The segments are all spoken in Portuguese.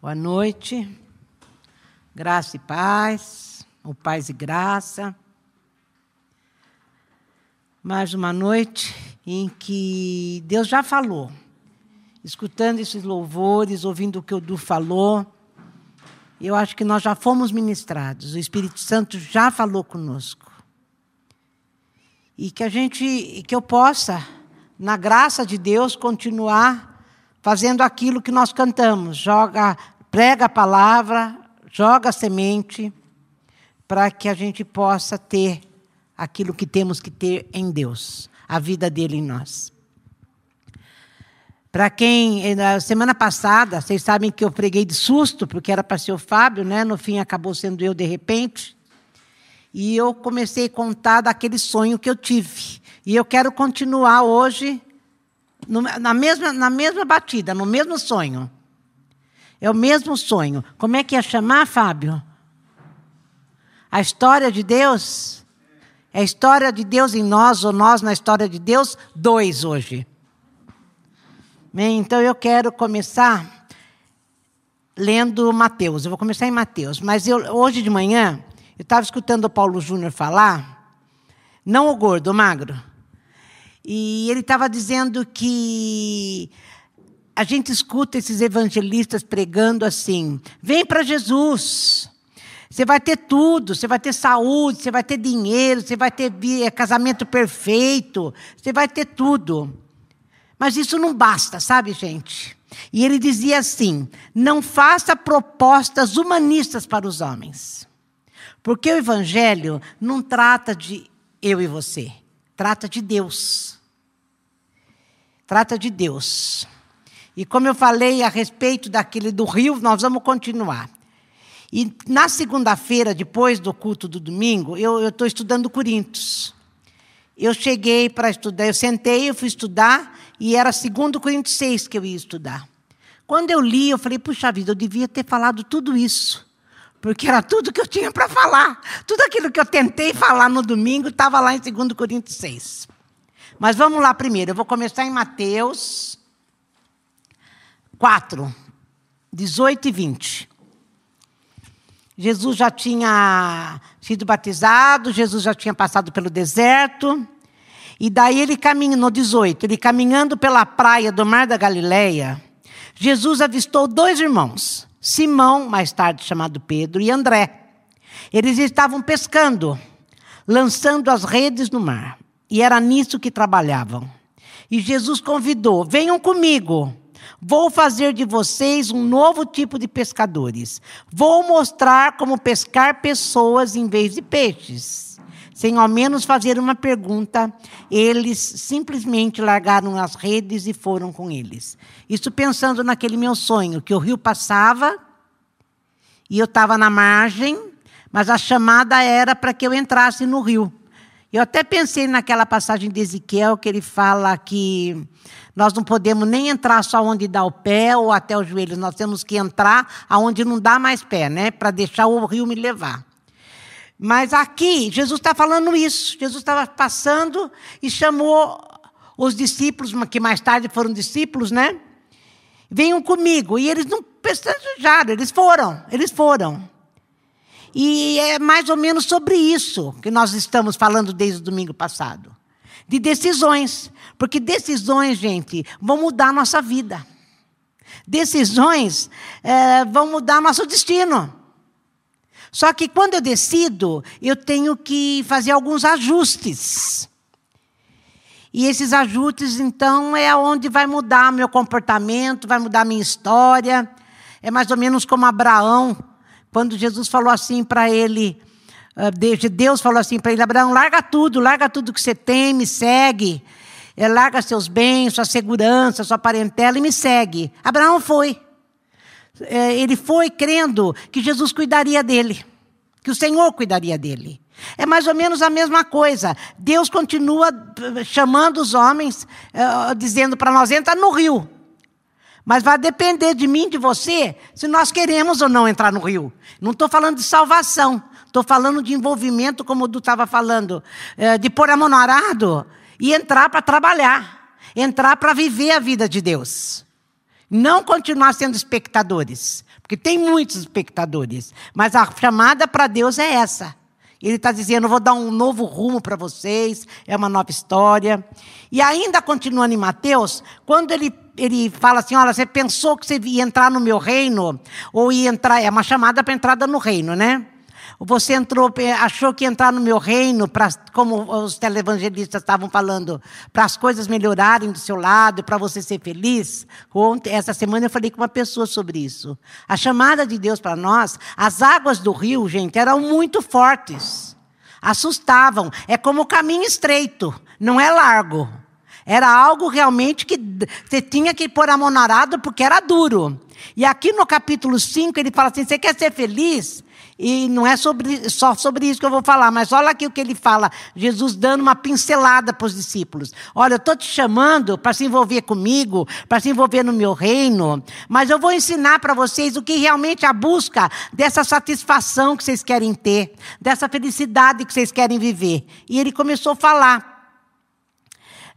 Boa noite. Graça e paz, ou paz e graça. Mais uma noite em que Deus já falou. Escutando esses louvores, ouvindo o que o Du falou, eu acho que nós já fomos ministrados. O Espírito Santo já falou conosco. E que a gente, que eu possa, na graça de Deus, continuar fazendo aquilo que nós cantamos, joga, prega a palavra, joga a semente, para que a gente possa ter aquilo que temos que ter em Deus, a vida dele em nós. Para quem, na semana passada, vocês sabem que eu preguei de susto, porque era para ser o Fábio, né? no fim acabou sendo eu de repente. E eu comecei a contar daquele sonho que eu tive. E eu quero continuar hoje na, mesma, na mesma batida, no mesmo sonho. É o mesmo sonho. Como é que ia chamar, Fábio? A história de Deus? É a história de Deus em nós, ou nós na história de Deus? Dois hoje. Bem, então eu quero começar lendo Mateus. Eu vou começar em Mateus. Mas eu, hoje de manhã, eu estava escutando o Paulo Júnior falar, não o gordo, o magro. E ele estava dizendo que a gente escuta esses evangelistas pregando assim: vem para Jesus. Você vai ter tudo, você vai ter saúde, você vai ter dinheiro, você vai ter é, casamento perfeito, você vai ter tudo. Mas isso não basta, sabe, gente? E ele dizia assim: não faça propostas humanistas para os homens. Porque o evangelho não trata de eu e você, trata de Deus. Trata de Deus. E como eu falei a respeito daquele do rio, nós vamos continuar. E na segunda-feira, depois do culto do domingo, eu estou estudando Coríntios. Eu cheguei para estudar, eu sentei, eu fui estudar, e era segundo Coríntios 6 que eu ia estudar. Quando eu li, eu falei, puxa vida, eu devia ter falado tudo isso. Porque era tudo que eu tinha para falar. Tudo aquilo que eu tentei falar no domingo estava lá em 2 Coríntios 6. Mas vamos lá primeiro. Eu vou começar em Mateus 4, 18 e 20. Jesus já tinha sido batizado, Jesus já tinha passado pelo deserto. E daí ele caminha, no 18, ele caminhando pela praia do Mar da Galileia, Jesus avistou dois irmãos, Simão, mais tarde chamado Pedro, e André. Eles estavam pescando, lançando as redes no mar. E era nisso que trabalhavam. E Jesus convidou: venham comigo. Vou fazer de vocês um novo tipo de pescadores. Vou mostrar como pescar pessoas em vez de peixes. Sem ao menos fazer uma pergunta, eles simplesmente largaram as redes e foram com eles. Isso pensando naquele meu sonho, que o rio passava e eu estava na margem, mas a chamada era para que eu entrasse no rio. Eu até pensei naquela passagem de Ezequiel que ele fala que nós não podemos nem entrar só onde dá o pé ou até os joelhos, nós temos que entrar aonde não dá mais pé, né? Para deixar o rio me levar. Mas aqui, Jesus está falando isso. Jesus estava passando e chamou os discípulos, que mais tarde foram discípulos, né? Venham comigo. E eles não pestanejaram, eles foram, eles foram. E é mais ou menos sobre isso que nós estamos falando desde o domingo passado. De decisões. Porque decisões, gente, vão mudar a nossa vida. Decisões é, vão mudar nosso destino. Só que quando eu decido, eu tenho que fazer alguns ajustes. E esses ajustes, então, é onde vai mudar meu comportamento, vai mudar minha história. É mais ou menos como Abraão, quando Jesus falou assim para ele, ah, Deus falou assim para ele: Abraão, larga tudo, larga tudo que você tem, me segue. É, larga seus bens, sua segurança, sua parentela e me segue. Abraão foi. É, ele foi crendo que Jesus cuidaria dele, que o Senhor cuidaria dele. É mais ou menos a mesma coisa. Deus continua eh, chamando os homens, uh, dizendo para nós: entra no rio. Mas vai depender de mim, de você, se nós queremos ou não entrar no rio. Não estou falando de salvação. Estou falando de envolvimento, como o Du estava falando, é, de pôr a mão no arado e entrar para trabalhar. Entrar para viver a vida de Deus. Não continuar sendo espectadores, porque tem muitos espectadores, mas a chamada para Deus é essa. Ele está dizendo: vou dar um novo rumo para vocês, é uma nova história. E ainda continuando em Mateus, quando ele, ele fala assim: olha, você pensou que você ia entrar no meu reino? Ou ia entrar, é uma chamada para entrada no reino, né? Você entrou, achou que entrar no meu reino, pra, como os televangelistas estavam falando, para as coisas melhorarem do seu lado, para você ser feliz? Ontem, essa semana eu falei com uma pessoa sobre isso. A chamada de Deus para nós, as águas do rio, gente, eram muito fortes. Assustavam. É como o caminho estreito, não é largo. Era algo realmente que você tinha que pôr a mão na arado porque era duro. E aqui no capítulo 5 ele fala assim: você quer ser feliz? E não é sobre, só sobre isso que eu vou falar, mas olha aqui o que ele fala, Jesus dando uma pincelada para os discípulos. Olha, eu estou te chamando para se envolver comigo, para se envolver no meu reino, mas eu vou ensinar para vocês o que realmente é a busca dessa satisfação que vocês querem ter, dessa felicidade que vocês querem viver. E ele começou a falar.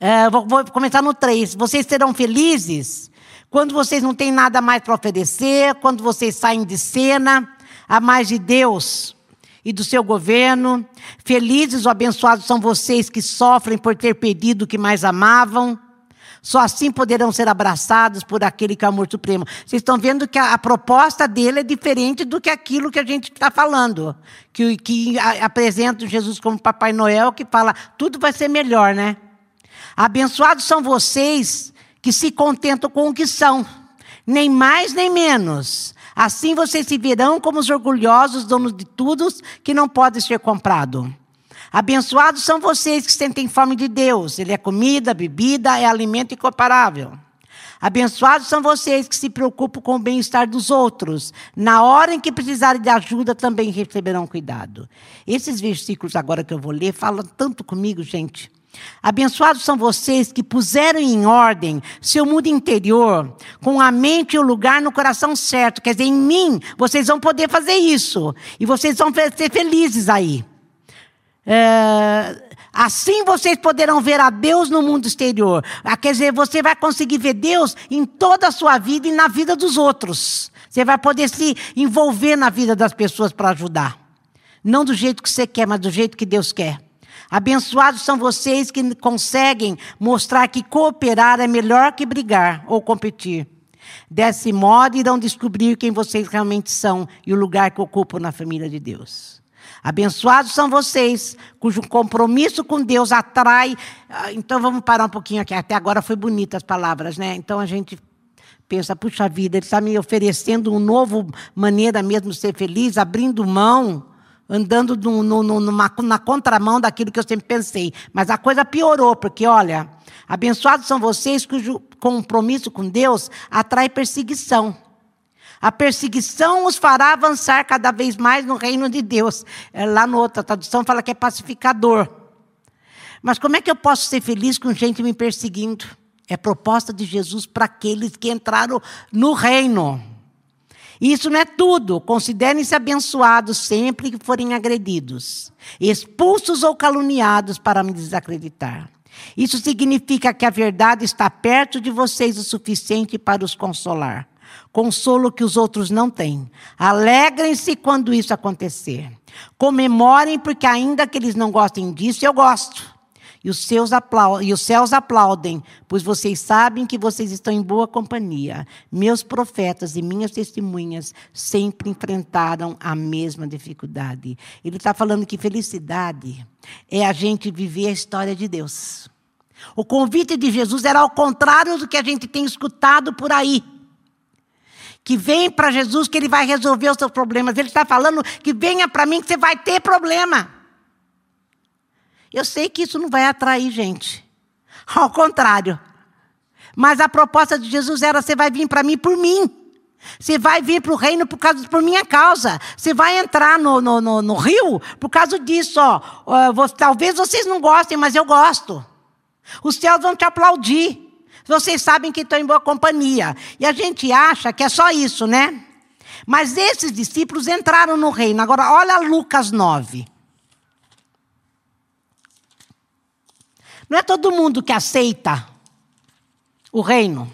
É, vou, vou começar no 3. Vocês serão felizes quando vocês não têm nada mais para oferecer, quando vocês saem de cena a mais de Deus e do seu governo. Felizes ou abençoados são vocês que sofrem por ter perdido o que mais amavam. Só assim poderão ser abraçados por aquele que é o amor supremo. Vocês estão vendo que a, a proposta dele é diferente do que aquilo que a gente está falando. Que, que apresenta Jesus como Papai Noel, que fala, tudo vai ser melhor, né? Abençoados são vocês que se contentam com o que são, nem mais nem menos. Assim vocês se verão como os orgulhosos, donos de tudo que não pode ser comprado. Abençoados são vocês que sentem fome de Deus. Ele é comida, bebida, é alimento incomparável. Abençoados são vocês que se preocupam com o bem-estar dos outros. Na hora em que precisarem de ajuda, também receberão cuidado. Esses versículos agora que eu vou ler falam tanto comigo, gente. Abençoados são vocês que puseram em ordem seu mundo interior, com a mente e o lugar no coração certo. Quer dizer, em mim, vocês vão poder fazer isso. E vocês vão ser felizes aí. É, assim vocês poderão ver a Deus no mundo exterior. Ah, quer dizer, você vai conseguir ver Deus em toda a sua vida e na vida dos outros. Você vai poder se envolver na vida das pessoas para ajudar. Não do jeito que você quer, mas do jeito que Deus quer. Abençoados são vocês que conseguem mostrar que cooperar é melhor que brigar ou competir. Desse modo, irão descobrir quem vocês realmente são e o lugar que ocupam na família de Deus. Abençoados são vocês, cujo compromisso com Deus atrai. Ah, então vamos parar um pouquinho aqui. Até agora foi bonita as palavras, né? Então a gente pensa, puxa vida, ele está me oferecendo uma nova maneira mesmo de ser feliz, abrindo mão andando no, no, numa, na contramão daquilo que eu sempre pensei. Mas a coisa piorou, porque, olha, abençoados são vocês cujo compromisso com Deus atrai perseguição. A perseguição os fará avançar cada vez mais no reino de Deus. É, lá na outra tradução fala que é pacificador. Mas como é que eu posso ser feliz com gente me perseguindo? É proposta de Jesus para aqueles que entraram no reino. Isso não é tudo. Considerem-se abençoados sempre que forem agredidos, expulsos ou caluniados para me desacreditar. Isso significa que a verdade está perto de vocês o suficiente para os consolar. Consolo que os outros não têm. Alegrem-se quando isso acontecer. Comemorem, porque ainda que eles não gostem disso, eu gosto. E os, seus e os céus aplaudem, pois vocês sabem que vocês estão em boa companhia. Meus profetas e minhas testemunhas sempre enfrentaram a mesma dificuldade. Ele está falando que felicidade é a gente viver a história de Deus. O convite de Jesus era ao contrário do que a gente tem escutado por aí. Que vem para Jesus que ele vai resolver os seus problemas. Ele está falando que venha para mim que você vai ter problema. Eu sei que isso não vai atrair gente. Ao contrário. Mas a proposta de Jesus era: você vai vir para mim por mim. Você vai vir para o reino por, causa, por minha causa. Você vai entrar no, no, no, no rio por causa disso. Ó. Talvez vocês não gostem, mas eu gosto. Os céus vão te aplaudir. Vocês sabem que estão em boa companhia. E a gente acha que é só isso, né? Mas esses discípulos entraram no reino. Agora, olha Lucas 9. Não é todo mundo que aceita o reino.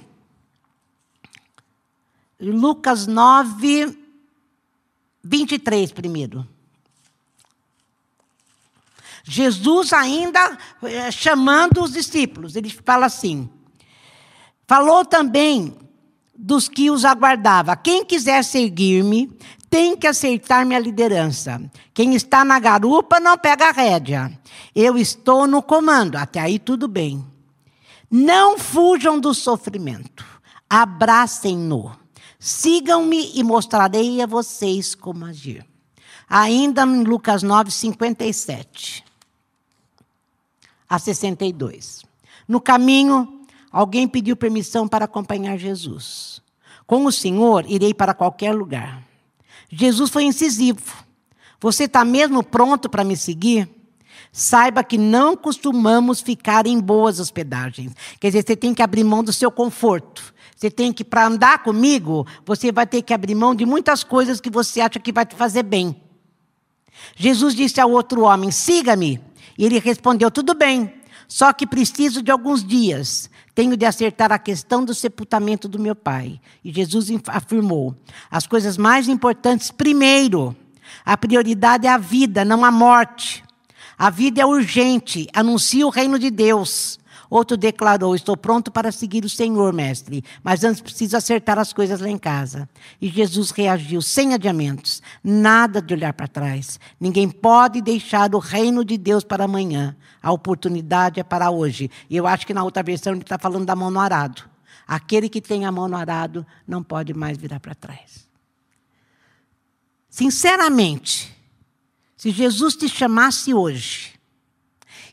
Lucas 9, 23 primeiro. Jesus ainda eh, chamando os discípulos, ele fala assim: falou também dos que os aguardava. Quem quiser seguir-me, tem que aceitar minha liderança. Quem está na garupa não pega a rédea. Eu estou no comando. Até aí tudo bem. Não fujam do sofrimento. Abracem-no. Sigam-me e mostrarei a vocês como agir. Ainda em Lucas 9, 57 a 62. No caminho, alguém pediu permissão para acompanhar Jesus. Com o Senhor, irei para qualquer lugar. Jesus foi incisivo. Você está mesmo pronto para me seguir? Saiba que não costumamos ficar em boas hospedagens. Quer dizer, você tem que abrir mão do seu conforto. Você tem que, para andar comigo, você vai ter que abrir mão de muitas coisas que você acha que vai te fazer bem. Jesus disse ao outro homem: siga-me. E ele respondeu: Tudo bem, só que preciso de alguns dias. Tenho de acertar a questão do sepultamento do meu pai. E Jesus afirmou: as coisas mais importantes primeiro. A prioridade é a vida, não a morte. A vida é urgente, anuncia o reino de Deus. Outro declarou: Estou pronto para seguir o Senhor, mestre, mas antes preciso acertar as coisas lá em casa. E Jesus reagiu sem adiamentos, nada de olhar para trás. Ninguém pode deixar o reino de Deus para amanhã. A oportunidade é para hoje. E eu acho que na outra versão ele está falando da mão no arado. Aquele que tem a mão no arado não pode mais virar para trás. Sinceramente, se Jesus te chamasse hoje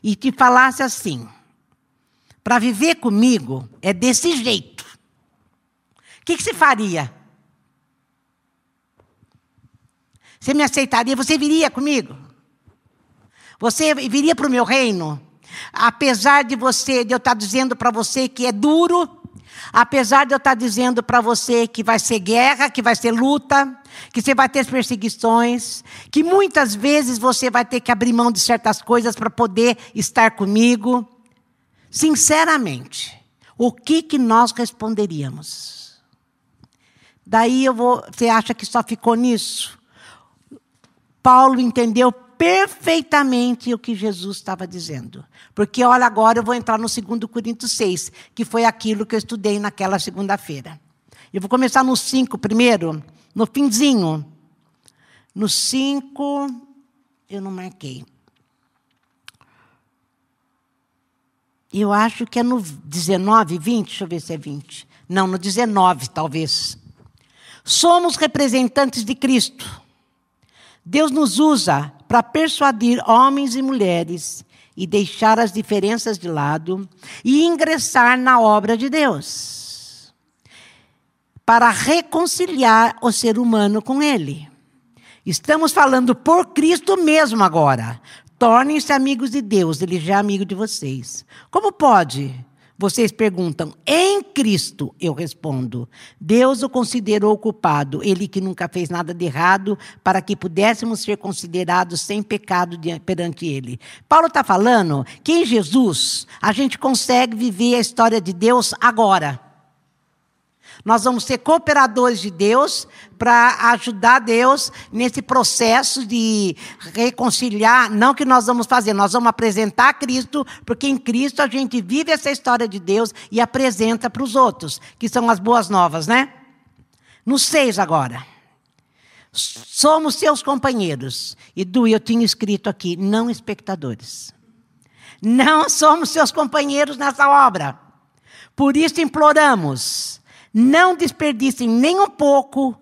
e te falasse assim: para viver comigo é desse jeito. O que, que você faria? Você me aceitaria? Você viria comigo? Você viria para o meu reino? Apesar de você, de eu estar dizendo para você que é duro, apesar de eu estar dizendo para você que vai ser guerra, que vai ser luta, que você vai ter perseguições, que muitas vezes você vai ter que abrir mão de certas coisas para poder estar comigo. Sinceramente, o que, que nós responderíamos? Daí eu vou. Você acha que só ficou nisso? Paulo entendeu perfeitamente o que Jesus estava dizendo. Porque, olha, agora eu vou entrar no 2 Coríntios 6, que foi aquilo que eu estudei naquela segunda-feira. Eu vou começar no 5 primeiro, no finzinho. No 5, eu não marquei. Eu acho que é no 19, 20, deixa eu ver se é 20. Não, no 19, talvez. Somos representantes de Cristo. Deus nos usa para persuadir homens e mulheres e deixar as diferenças de lado e ingressar na obra de Deus. Para reconciliar o ser humano com Ele. Estamos falando por Cristo mesmo agora. Tornem-se amigos de Deus, ele já é amigo de vocês. Como pode? Vocês perguntam, em Cristo, eu respondo. Deus o considerou culpado, ele que nunca fez nada de errado, para que pudéssemos ser considerados sem pecado perante ele. Paulo está falando que em Jesus a gente consegue viver a história de Deus agora. Nós vamos ser cooperadores de Deus para ajudar Deus nesse processo de reconciliar. Não que nós vamos fazer, nós vamos apresentar Cristo, porque em Cristo a gente vive essa história de Deus e apresenta para os outros, que são as boas novas, né? No seis agora. Somos seus companheiros. E Du, eu tinha escrito aqui, não espectadores. Não somos seus companheiros nessa obra. Por isso imploramos não desperdicem nem um pouco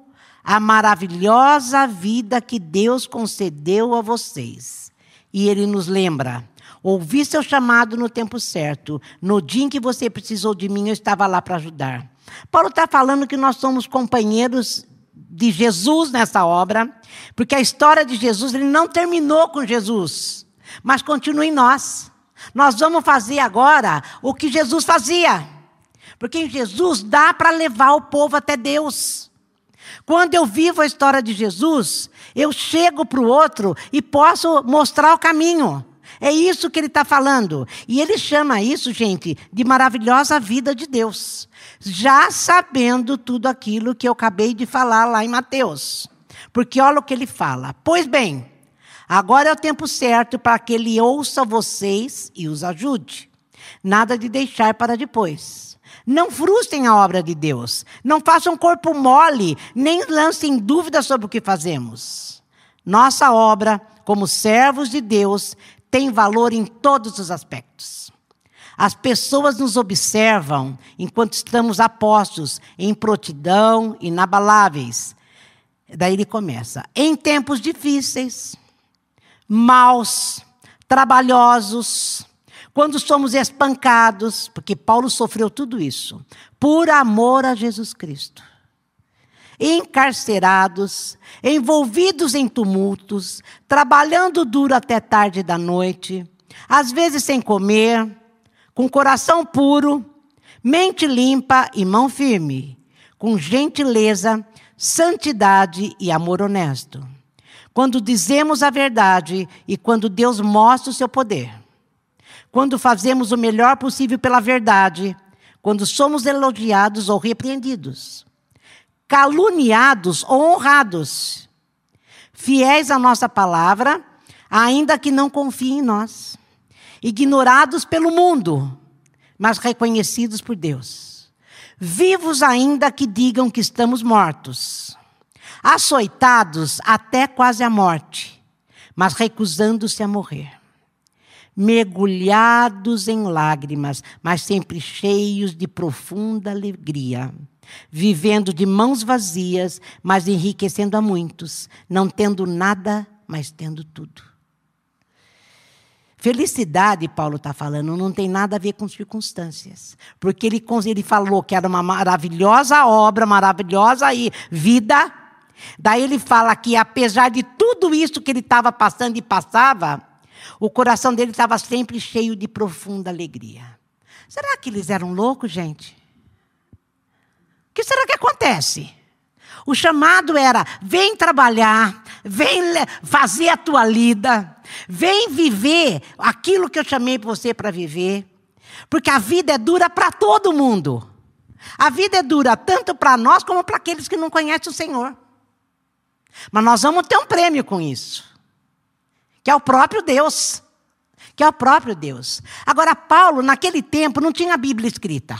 a maravilhosa vida que Deus concedeu a vocês. E Ele nos lembra: ouvi seu chamado no tempo certo. No dia em que você precisou de mim, eu estava lá para ajudar. Paulo está falando que nós somos companheiros de Jesus nessa obra, porque a história de Jesus ele não terminou com Jesus, mas continua em nós. Nós vamos fazer agora o que Jesus fazia. Porque Jesus dá para levar o povo até Deus. Quando eu vivo a história de Jesus, eu chego para o outro e posso mostrar o caminho. É isso que ele está falando. E ele chama isso, gente, de maravilhosa vida de Deus. Já sabendo tudo aquilo que eu acabei de falar lá em Mateus. Porque olha o que ele fala. Pois bem, agora é o tempo certo para que ele ouça vocês e os ajude. Nada de deixar para depois. Não frustrem a obra de Deus. Não façam corpo mole, nem lancem dúvidas sobre o que fazemos. Nossa obra, como servos de Deus, tem valor em todos os aspectos. As pessoas nos observam enquanto estamos apostos em prontidão, inabaláveis. Daí ele começa. Em tempos difíceis, maus, trabalhosos, quando somos espancados, porque Paulo sofreu tudo isso, por amor a Jesus Cristo encarcerados, envolvidos em tumultos, trabalhando duro até tarde da noite, às vezes sem comer, com coração puro, mente limpa e mão firme, com gentileza, santidade e amor honesto. Quando dizemos a verdade e quando Deus mostra o seu poder. Quando fazemos o melhor possível pela verdade, quando somos elogiados ou repreendidos caluniados ou honrados, fiéis à nossa palavra, ainda que não confiem em nós, ignorados pelo mundo, mas reconhecidos por Deus, vivos ainda que digam que estamos mortos, açoitados até quase a morte, mas recusando-se a morrer mergulhados em lágrimas, mas sempre cheios de profunda alegria vivendo de mãos vazias, mas enriquecendo a muitos, não tendo nada, mas tendo tudo. Felicidade, Paulo está falando, não tem nada a ver com circunstâncias. Porque ele, ele falou que era uma maravilhosa obra, maravilhosa vida. Daí ele fala que, apesar de tudo isso que ele estava passando e passava, o coração dele estava sempre cheio de profunda alegria. Será que eles eram loucos, gente? O que será que acontece? O chamado era: vem trabalhar, vem fazer a tua lida, vem viver aquilo que eu chamei você para viver. Porque a vida é dura para todo mundo. A vida é dura tanto para nós como para aqueles que não conhecem o Senhor. Mas nós vamos ter um prêmio com isso, que é o próprio Deus. Que é o próprio Deus. Agora, Paulo, naquele tempo, não tinha a Bíblia escrita,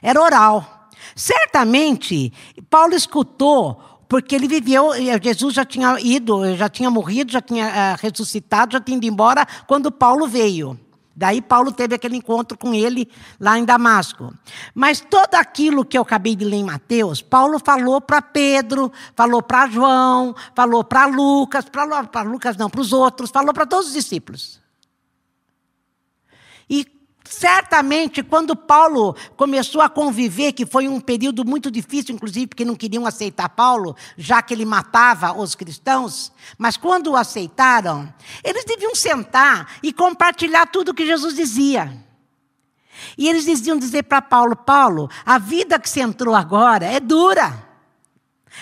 era oral. Certamente, Paulo escutou, porque ele viveu, Jesus já tinha ido, já tinha morrido, já tinha uh, ressuscitado, já tinha ido embora quando Paulo veio. Daí Paulo teve aquele encontro com ele lá em Damasco. Mas tudo aquilo que eu acabei de ler em Mateus, Paulo falou para Pedro, falou para João, falou para Lucas, para Lucas não, para os outros, falou para todos os discípulos. E Certamente, quando Paulo começou a conviver, que foi um período muito difícil, inclusive porque não queriam aceitar Paulo, já que ele matava os cristãos, mas quando o aceitaram, eles deviam sentar e compartilhar tudo o que Jesus dizia. E eles diziam dizer para Paulo: Paulo, a vida que você entrou agora é dura.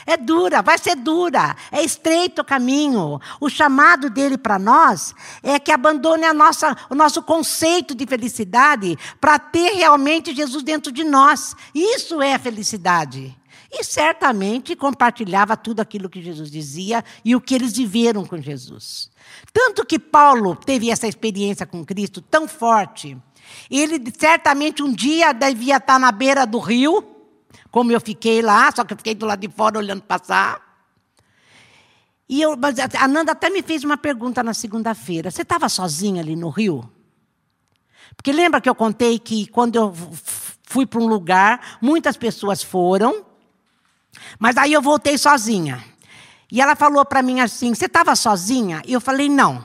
É dura, vai ser dura, é estreito o caminho. O chamado dele para nós é que abandone a nossa, o nosso conceito de felicidade para ter realmente Jesus dentro de nós. Isso é felicidade. E certamente compartilhava tudo aquilo que Jesus dizia e o que eles viveram com Jesus. Tanto que Paulo teve essa experiência com Cristo tão forte. Ele certamente um dia devia estar na beira do rio como eu fiquei lá, só que eu fiquei do lado de fora olhando passar. E eu, a Nanda até me fez uma pergunta na segunda-feira. Você estava sozinha ali no Rio? Porque lembra que eu contei que quando eu fui para um lugar, muitas pessoas foram, mas aí eu voltei sozinha. E ela falou para mim assim: Você estava sozinha? E eu falei: Não.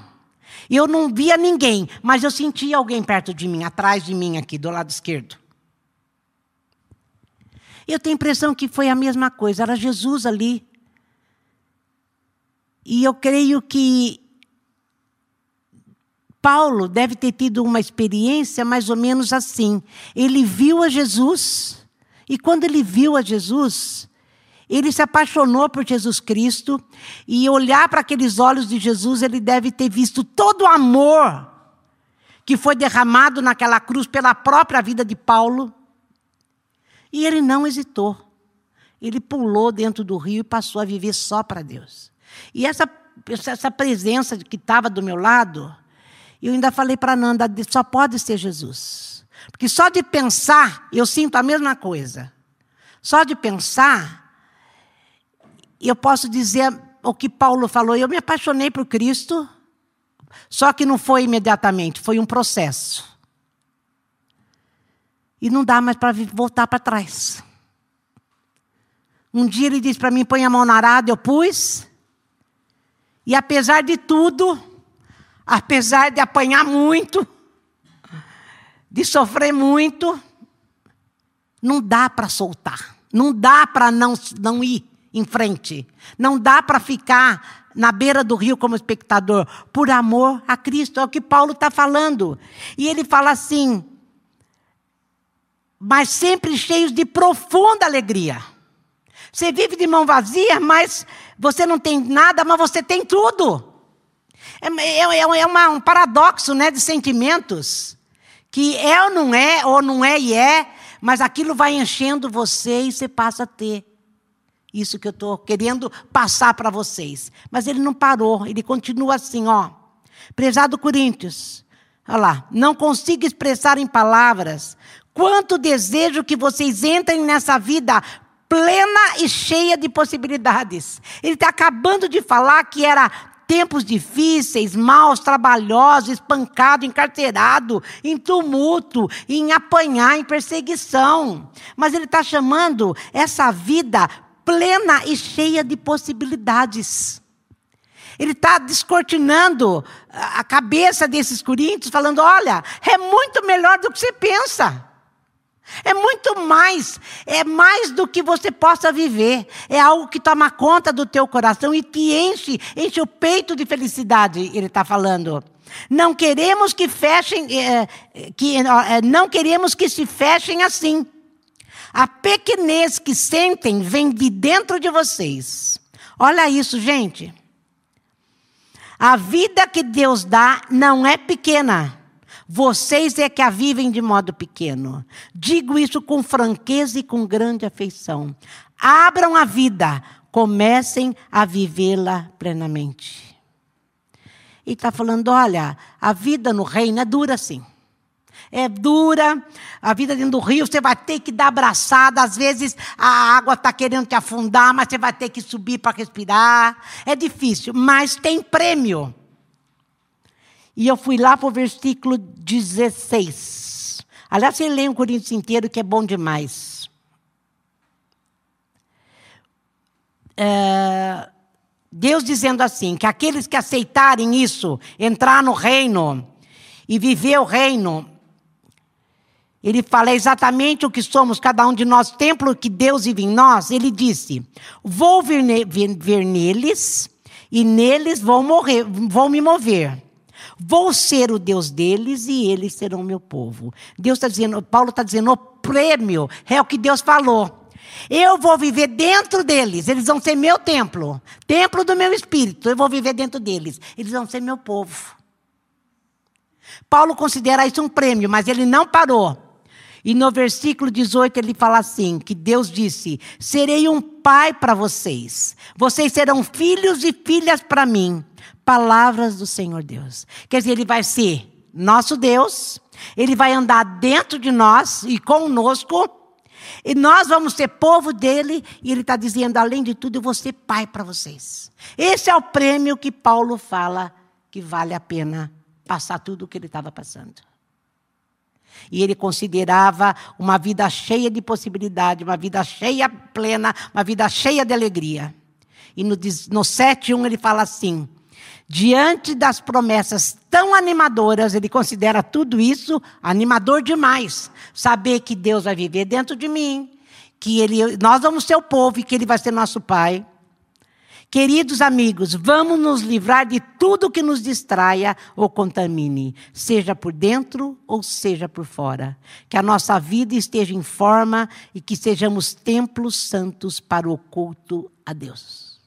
Eu não via ninguém, mas eu sentia alguém perto de mim, atrás de mim, aqui do lado esquerdo. Eu tenho a impressão que foi a mesma coisa, era Jesus ali. E eu creio que Paulo deve ter tido uma experiência mais ou menos assim. Ele viu a Jesus, e quando ele viu a Jesus, ele se apaixonou por Jesus Cristo, e olhar para aqueles olhos de Jesus, ele deve ter visto todo o amor que foi derramado naquela cruz pela própria vida de Paulo. E ele não hesitou. Ele pulou dentro do rio e passou a viver só para Deus. E essa, essa presença que estava do meu lado, eu ainda falei para Nanda, só pode ser Jesus. Porque só de pensar, eu sinto a mesma coisa. Só de pensar, eu posso dizer o que Paulo falou. Eu me apaixonei por Cristo, só que não foi imediatamente, foi um processo. E não dá mais para voltar para trás. Um dia ele disse para mim: põe a mão na arada, eu pus. E apesar de tudo, apesar de apanhar muito, de sofrer muito, não dá para soltar. Não dá para não, não ir em frente. Não dá para ficar na beira do rio como espectador. Por amor a Cristo. É o que Paulo está falando. E ele fala assim: mas sempre cheios de profunda alegria. Você vive de mão vazia, mas você não tem nada, mas você tem tudo. É, é, é, é uma, um paradoxo né, de sentimentos. Que é ou não é, ou não é e é, mas aquilo vai enchendo você e você passa a ter. Isso que eu estou querendo passar para vocês. Mas ele não parou, ele continua assim, ó. Prezado Coríntios, olha lá, não consigo expressar em palavras quanto desejo que vocês entrem nessa vida plena e cheia de possibilidades. Ele está acabando de falar que era tempos difíceis, maus, trabalhosos, espancado, encarcerado, em tumulto, em apanhar, em perseguição. Mas ele está chamando essa vida plena e cheia de possibilidades. Ele está descortinando a cabeça desses coríntios, falando: olha, é muito melhor do que você pensa. É muito mais, é mais do que você possa viver. É algo que toma conta do teu coração e te enche, enche o peito de felicidade, ele está falando. Não queremos que fechem, é, que, é, não queremos que se fechem assim. A pequenez que sentem vem de dentro de vocês. Olha isso, gente. A vida que Deus dá não é pequena. Vocês é que a vivem de modo pequeno. Digo isso com franqueza e com grande afeição. Abram a vida, comecem a vivê-la plenamente. E está falando: olha, a vida no reino é dura sim. É dura, a vida dentro do rio, você vai ter que dar abraçada. Às vezes a água está querendo te afundar, mas você vai ter que subir para respirar. É difícil, mas tem prêmio. E eu fui lá para o versículo 16. Aliás, você lê o Coríntios inteiro, que é bom demais. É, Deus dizendo assim: que aqueles que aceitarem isso, entrar no reino e viver o reino, ele fala exatamente o que somos, cada um de nós, templo que Deus vive em nós. Ele disse: Vou ver, ver neles, e neles vou morrer, vou me mover. Vou ser o Deus deles e eles serão meu povo. Deus está dizendo, Paulo está dizendo, o prêmio é o que Deus falou. Eu vou viver dentro deles, eles vão ser meu templo, templo do meu espírito, eu vou viver dentro deles, eles vão ser meu povo. Paulo considera isso um prêmio, mas ele não parou. E no versículo 18 ele fala assim: que Deus disse: Serei um pai para vocês, vocês serão filhos e filhas para mim palavras do Senhor Deus. Quer dizer, ele vai ser nosso Deus, ele vai andar dentro de nós e conosco, e nós vamos ser povo dele, e ele está dizendo, além de tudo, eu vou ser pai para vocês. Esse é o prêmio que Paulo fala que vale a pena passar tudo o que ele estava passando. E ele considerava uma vida cheia de possibilidade, uma vida cheia plena, uma vida cheia de alegria. E no, no 7.1 ele fala assim: Diante das promessas tão animadoras, ele considera tudo isso animador demais. Saber que Deus vai viver dentro de mim, que ele, nós vamos ser o povo e que ele vai ser nosso pai. Queridos amigos, vamos nos livrar de tudo que nos distraia ou contamine, seja por dentro ou seja por fora. Que a nossa vida esteja em forma e que sejamos templos santos para o culto a Deus.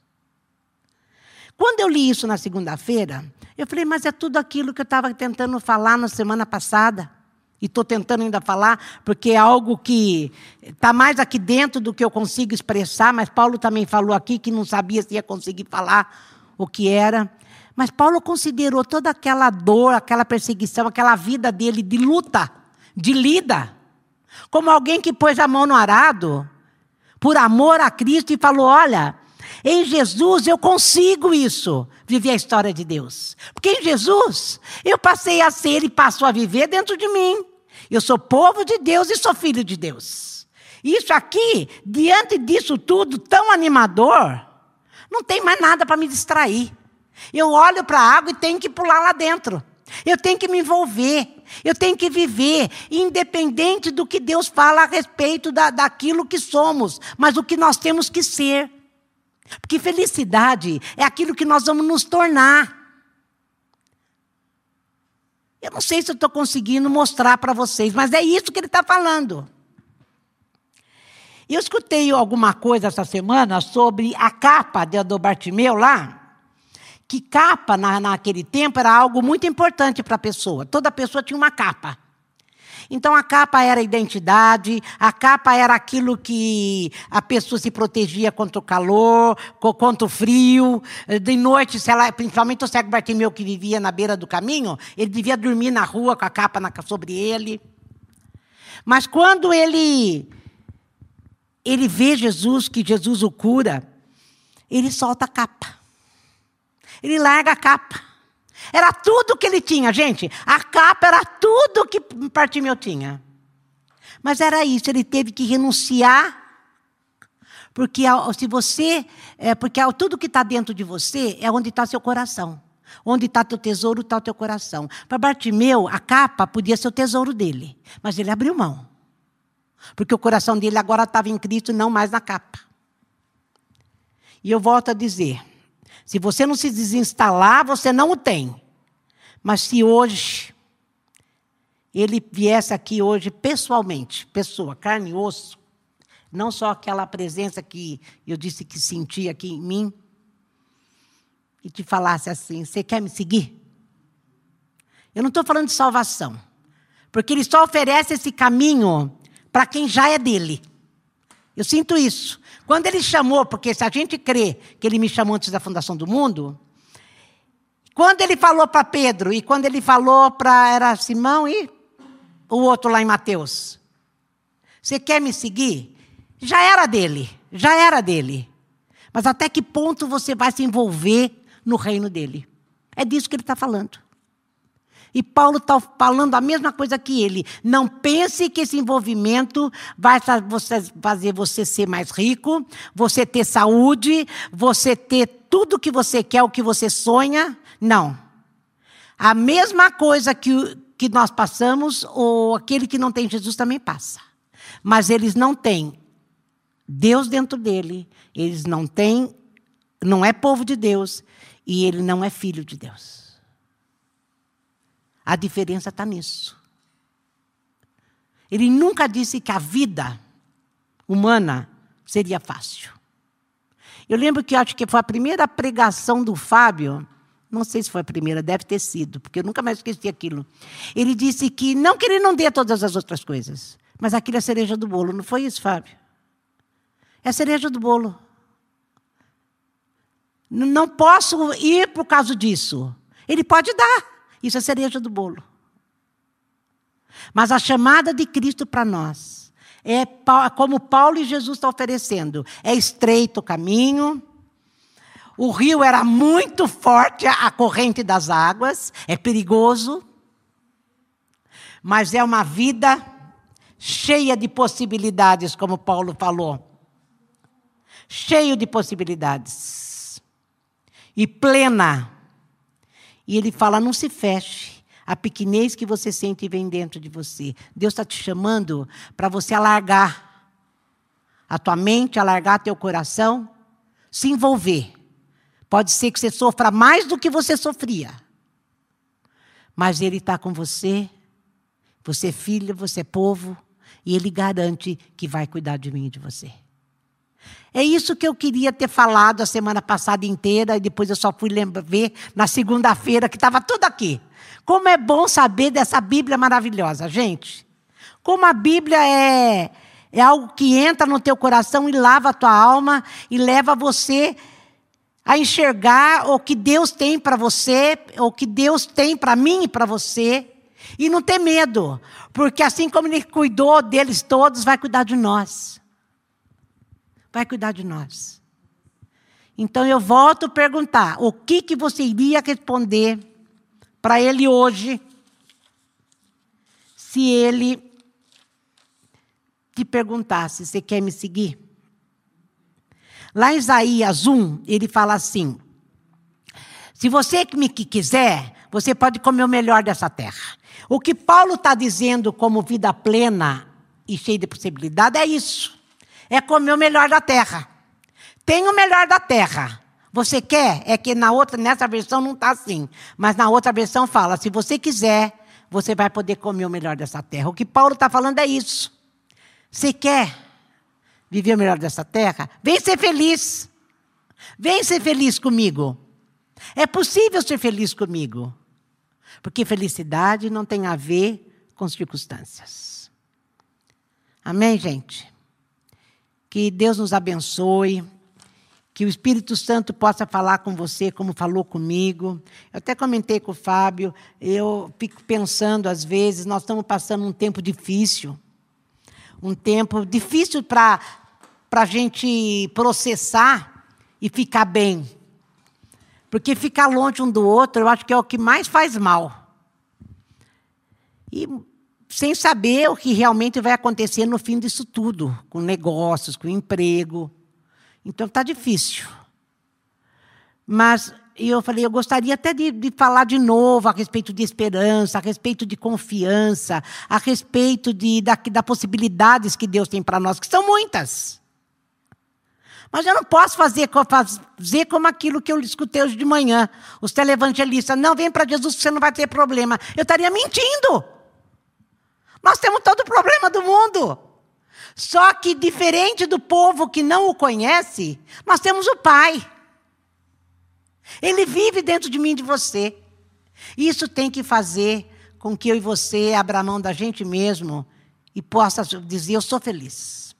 Quando eu li isso na segunda-feira, Eu falei, mas é tudo aquilo que eu estava tentando falar na semana passada. E estou tentando ainda falar, porque é algo que está mais aqui dentro do que eu consigo expressar, mas Paulo também falou aqui que não sabia se ia conseguir falar o que era. Mas Paulo considerou toda aquela dor, aquela perseguição, aquela vida dele de luta, de lida, como alguém que pôs a mão no arado, por amor a Cristo, e falou: Olha, em Jesus eu consigo isso, viver a história de Deus. Porque em Jesus eu passei a ser e passo a viver dentro de mim. Eu sou povo de Deus e sou filho de Deus. Isso aqui, diante disso tudo tão animador, não tem mais nada para me distrair. Eu olho para a água e tenho que pular lá dentro. Eu tenho que me envolver. Eu tenho que viver, independente do que Deus fala a respeito da, daquilo que somos, mas o que nós temos que ser. Porque felicidade é aquilo que nós vamos nos tornar. Eu não sei se eu estou conseguindo mostrar para vocês, mas é isso que ele está falando. Eu escutei alguma coisa essa semana sobre a capa do Bartimeu lá que capa na, naquele tempo era algo muito importante para a pessoa. Toda pessoa tinha uma capa. Então a capa era a identidade, a capa era aquilo que a pessoa se protegia contra o calor, contra o frio. De noite, se ela, principalmente o cego Bartimeu que vivia na beira do caminho, ele devia dormir na rua com a capa na, sobre ele. Mas quando ele ele vê Jesus, que Jesus o cura, ele solta a capa. Ele larga a capa. Era tudo que ele tinha, gente. A capa era tudo que Partimeu tinha. Mas era isso, ele teve que renunciar. Porque se você, é, porque tudo que está dentro de você é onde está seu coração. Onde está teu tesouro, está o teu coração. Para Bartimeu, a capa podia ser o tesouro dele, mas ele abriu mão. Porque o coração dele agora estava em Cristo, não mais na capa. E eu volto a dizer: se você não se desinstalar, você não o tem. Mas se hoje ele viesse aqui hoje pessoalmente, pessoa, carne e osso, não só aquela presença que eu disse que sentia aqui em mim, e te falasse assim: Você quer me seguir? Eu não estou falando de salvação, porque ele só oferece esse caminho para quem já é dele. Eu sinto isso. Quando ele chamou, porque se a gente crê que ele me chamou antes da fundação do mundo, quando ele falou para Pedro e quando ele falou para era Simão e o outro lá em Mateus, você quer me seguir? Já era dele, já era dele. Mas até que ponto você vai se envolver no reino dele? É disso que ele está falando. E Paulo está falando a mesma coisa que ele. Não pense que esse envolvimento vai fazer você ser mais rico, você ter saúde, você ter tudo que você quer, o que você sonha. Não. A mesma coisa que, que nós passamos, ou aquele que não tem Jesus também passa. Mas eles não têm Deus dentro dele, eles não têm, não é povo de Deus, e ele não é filho de Deus. A diferença está nisso. Ele nunca disse que a vida humana seria fácil. Eu lembro que acho que foi a primeira pregação do Fábio, não sei se foi a primeira, deve ter sido, porque eu nunca mais esqueci aquilo. Ele disse que não que ele não dê todas as outras coisas, mas aquilo é cereja do bolo, não foi isso, Fábio? É cereja do bolo. Não posso ir por causa disso. Ele pode dar. Isso é cereja do bolo. Mas a chamada de Cristo para nós é como Paulo e Jesus estão oferecendo: é estreito o caminho, o rio era muito forte, a corrente das águas, é perigoso, mas é uma vida cheia de possibilidades, como Paulo falou. Cheio de possibilidades. E plena e ele fala: não se feche. A pequenez que você sente vem dentro de você. Deus está te chamando para você alargar a tua mente, alargar teu coração, se envolver. Pode ser que você sofra mais do que você sofria. Mas Ele está com você. Você é filho, você é povo. E Ele garante que vai cuidar de mim e de você. É isso que eu queria ter falado a semana passada inteira e depois eu só fui ver na segunda-feira que estava tudo aqui. Como é bom saber dessa Bíblia maravilhosa, gente. Como a Bíblia é, é algo que entra no teu coração e lava a tua alma e leva você a enxergar o que Deus tem para você, o que Deus tem para mim e para você. E não ter medo, porque assim como Ele cuidou deles todos, vai cuidar de nós. Vai cuidar de nós. Então eu volto a perguntar: o que, que você iria responder para Ele hoje, se Ele te perguntasse: você quer me seguir? Lá em Isaías 1, ele fala assim: se você me quiser, você pode comer o melhor dessa terra. O que Paulo está dizendo como vida plena e cheia de possibilidade é isso: é comer o melhor da terra. Tem o melhor da terra. Você quer? É que na outra, nessa versão não está assim. Mas na outra versão fala: se você quiser, você vai poder comer o melhor dessa terra. O que Paulo está falando é isso. Você quer? viver o melhor dessa terra, vem ser feliz. Vem ser feliz comigo. É possível ser feliz comigo. Porque felicidade não tem a ver com circunstâncias. Amém, gente? Que Deus nos abençoe. Que o Espírito Santo possa falar com você como falou comigo. Eu até comentei com o Fábio, eu fico pensando, às vezes, nós estamos passando um tempo difícil. Um tempo difícil para a gente processar e ficar bem. Porque ficar longe um do outro, eu acho que é o que mais faz mal. E sem saber o que realmente vai acontecer no fim disso tudo, com negócios, com emprego. Então está difícil. Mas eu falei, eu gostaria até de, de, falar de novo a respeito de esperança, a respeito de confiança, a respeito de, da, da possibilidades que Deus tem para nós, que são muitas. Mas eu não posso fazer, fazer como aquilo que eu escutei hoje de manhã. Os televangelistas, não, vem para Jesus você não vai ter problema. Eu estaria mentindo. Nós temos todo o problema do mundo. Só que, diferente do povo que não o conhece, nós temos o Pai. Ele vive dentro de mim e de você. Isso tem que fazer com que eu e você abra mão da gente mesmo e possa dizer: Eu sou feliz.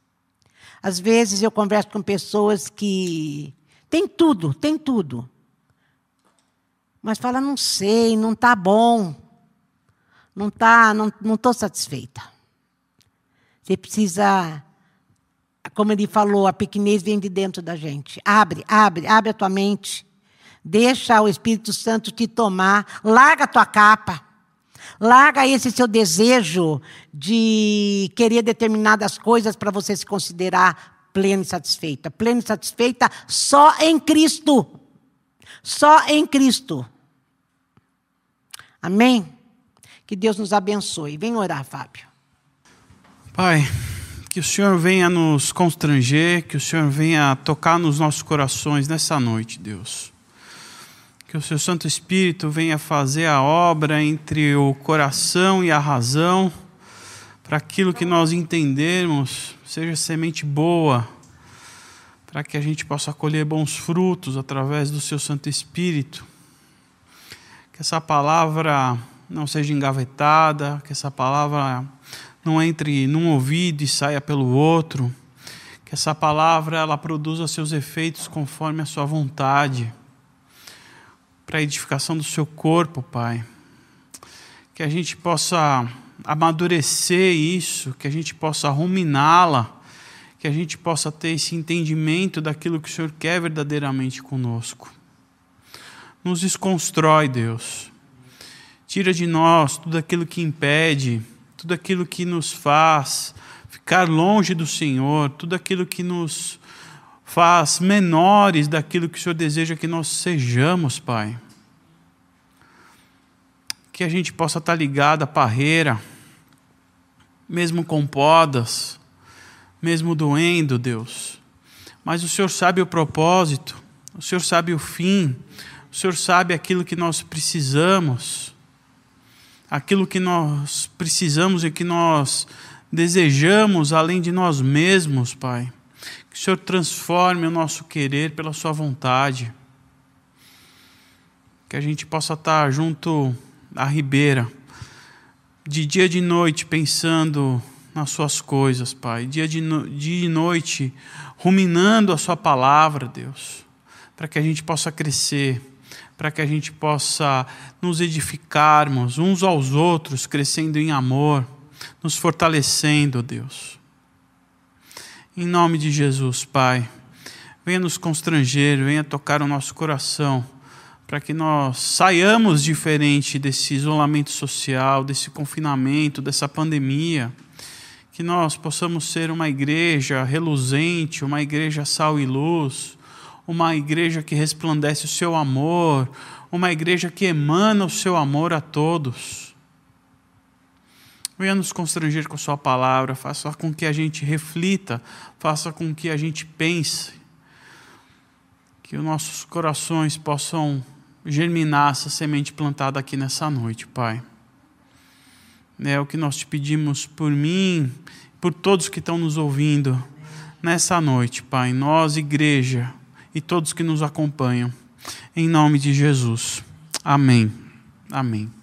Às vezes eu converso com pessoas que têm tudo, têm tudo. Mas fala, não sei, não está bom. Não tá, não estou satisfeita. Você precisa, como ele falou, a pequenez vem de dentro da gente. Abre, abre, abre a tua mente. Deixa o Espírito Santo te tomar. Larga a tua capa. Larga esse seu desejo de querer determinadas coisas para você se considerar plena e satisfeita. Plena e satisfeita só em Cristo. Só em Cristo. Amém? Que Deus nos abençoe. Vem orar, Fábio. Pai, que o Senhor venha nos constranger, que o Senhor venha tocar nos nossos corações nessa noite, Deus. Que o seu Santo Espírito venha fazer a obra entre o coração e a razão, para aquilo que nós entendermos seja semente boa, para que a gente possa colher bons frutos através do seu Santo Espírito. Que essa palavra não seja engavetada, que essa palavra não entre num ouvido e saia pelo outro, que essa palavra ela produza seus efeitos conforme a sua vontade para a edificação do seu corpo, Pai. Que a gente possa amadurecer isso, que a gente possa ruminá-la, que a gente possa ter esse entendimento daquilo que o Senhor quer verdadeiramente conosco. Nos desconstrói, Deus. Tira de nós tudo aquilo que impede, tudo aquilo que nos faz ficar longe do Senhor, tudo aquilo que nos faz menores daquilo que o Senhor deseja que nós sejamos, Pai. Que a gente possa estar ligado à parreira, mesmo com podas, mesmo doendo, Deus. Mas o Senhor sabe o propósito, o Senhor sabe o fim, o Senhor sabe aquilo que nós precisamos, aquilo que nós precisamos e que nós desejamos além de nós mesmos, Pai. Que o Senhor transforme o nosso querer pela Sua vontade. Que a gente possa estar junto à ribeira, de dia e de noite, pensando nas Suas coisas, Pai. Dia, de no, dia e noite, ruminando a Sua palavra, Deus. Para que a gente possa crescer para que a gente possa nos edificarmos uns aos outros, crescendo em amor, nos fortalecendo, Deus. Em nome de Jesus, Pai, venha nos constranger, venha tocar o nosso coração, para que nós saiamos diferente desse isolamento social, desse confinamento, dessa pandemia, que nós possamos ser uma igreja reluzente, uma igreja sal e luz, uma igreja que resplandece o seu amor, uma igreja que emana o seu amor a todos. Venha nos constranger com a Sua palavra, faça com que a gente reflita, faça com que a gente pense, que os nossos corações possam germinar essa semente plantada aqui nessa noite, Pai. É o que nós te pedimos por mim, por todos que estão nos ouvindo nessa noite, Pai. Nós, igreja, e todos que nos acompanham. Em nome de Jesus. Amém. Amém.